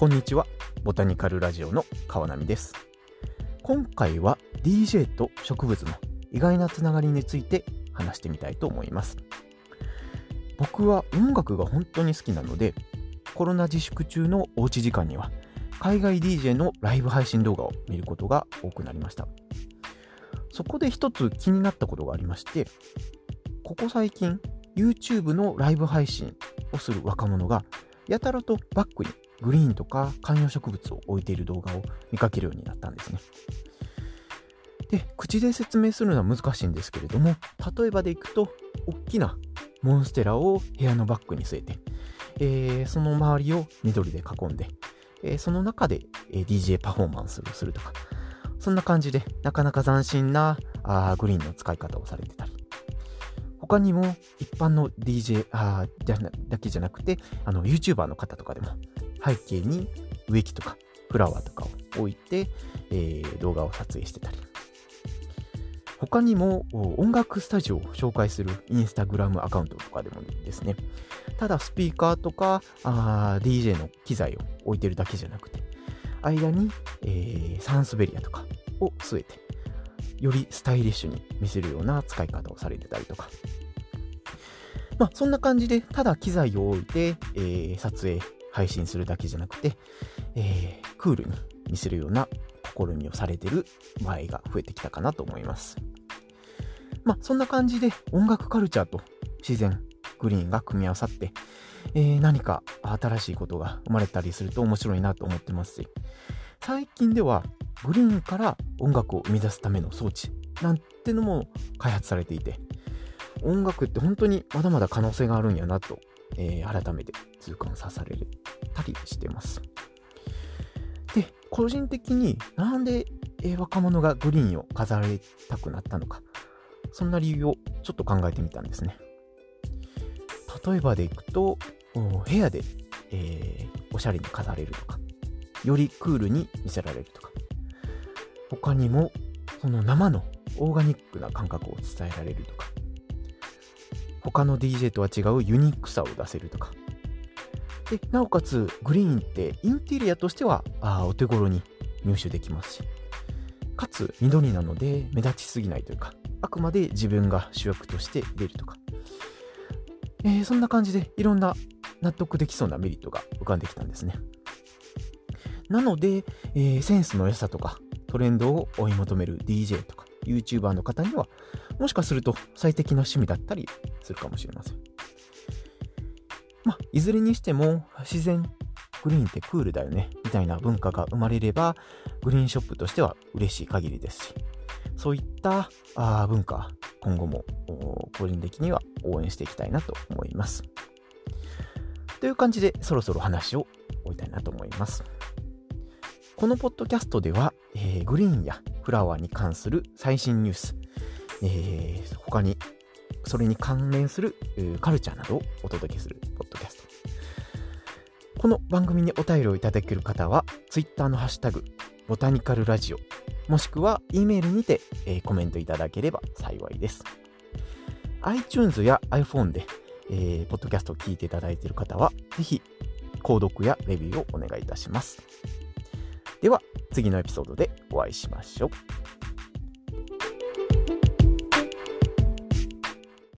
こんにちは。ボタニカルラジオの川波です。今回は DJ と植物の意外なつながりについて話してみたいと思います。僕は音楽が本当に好きなのでコロナ自粛中のおうち時間には海外 DJ のライブ配信動画を見ることが多くなりました。そこで一つ気になったことがありましてここ最近 YouTube のライブ配信をする若者がやたらとバックにグリーンとか観葉植物を置いている動画を見かけるようになったんですね。で、口で説明するのは難しいんですけれども、例えばでいくと、大きなモンステラを部屋のバッグに据えて、えー、その周りを緑で囲んで、えー、その中で、え、DJ パフォーマンスをするとか、そんな感じで、なかなか斬新なあグリーンの使い方をされてたり、他にも一般の DJ あだけじゃなくて、あの YouTuber の方とかでも背景に植木とかフラワーとかを置いて、えー、動画を撮影してたり。他にも音楽スタジオを紹介するインスタグラムアカウントとかでもですね、ただスピーカーとかあー DJ の機材を置いてるだけじゃなくて、間に、えー、サンスベリアとかを据えて、よりスタイリッシュに見せるような使い方をされてたりとか。まあ、そんな感じで、ただ機材を置いて、えー、撮影、配信するだけじゃなくて、えー、クールに見せるような試みをされてる場合が増えてきたかなと思います。まあ、そんな感じで音楽カルチャーと自然、グリーンが組み合わさって、えー、何か新しいことが生まれたりすると面白いなと思ってますし、最近ではグリーンから音楽を生み出すための装置なんてのも開発されていて、音楽って本当にまだまだ可能性があるんやなとえー、改めて痛感さされたりしてます。で、個人的になんで、えー、若者がグリーンを飾られたくなったのか、そんな理由をちょっと考えてみたんですね。例えばでいくと、部屋で、えー、おしゃれに飾れるとか、よりクールに見せられるとか、他にも、その生のオーガニックな感覚を伝えられるとか、他の DJ とは違うユニークさを出せるとか。で、なおかつ、グリーンってインテリアとしてはあお手頃に入手できますし、かつ緑なので目立ちすぎないというか、あくまで自分が主役として出るとか。えー、そんな感じでいろんな納得できそうなメリットが浮かんできたんですね。なので、えー、センスの良さとかトレンドを追い求める DJ とか YouTuber の方にはもしかすると最適な趣味だったりするかもしれません。まあ、いずれにしても自然、グリーンってクールだよね、みたいな文化が生まれれば、グリーンショップとしては嬉しい限りですし、そういったあ文化、今後も個人的には応援していきたいなと思います。という感じで、そろそろ話を終えたいなと思います。このポッドキャストでは、えー、グリーンやフラワーに関する最新ニュース、えー、他にそれに関連するカルチャーなどをお届けするポッドキャスト。この番組にお便りをいただける方は、Twitter のハッシュタグ、ボタニカルラジオ、もしくは E メールにて、えー、コメントいただければ幸いです。iTunes や iPhone で、えー、ポッドキャストを聞いていただいている方は、ぜひ、購読やレビューをお願いいたします。では、次のエピソードでお会いしましょう。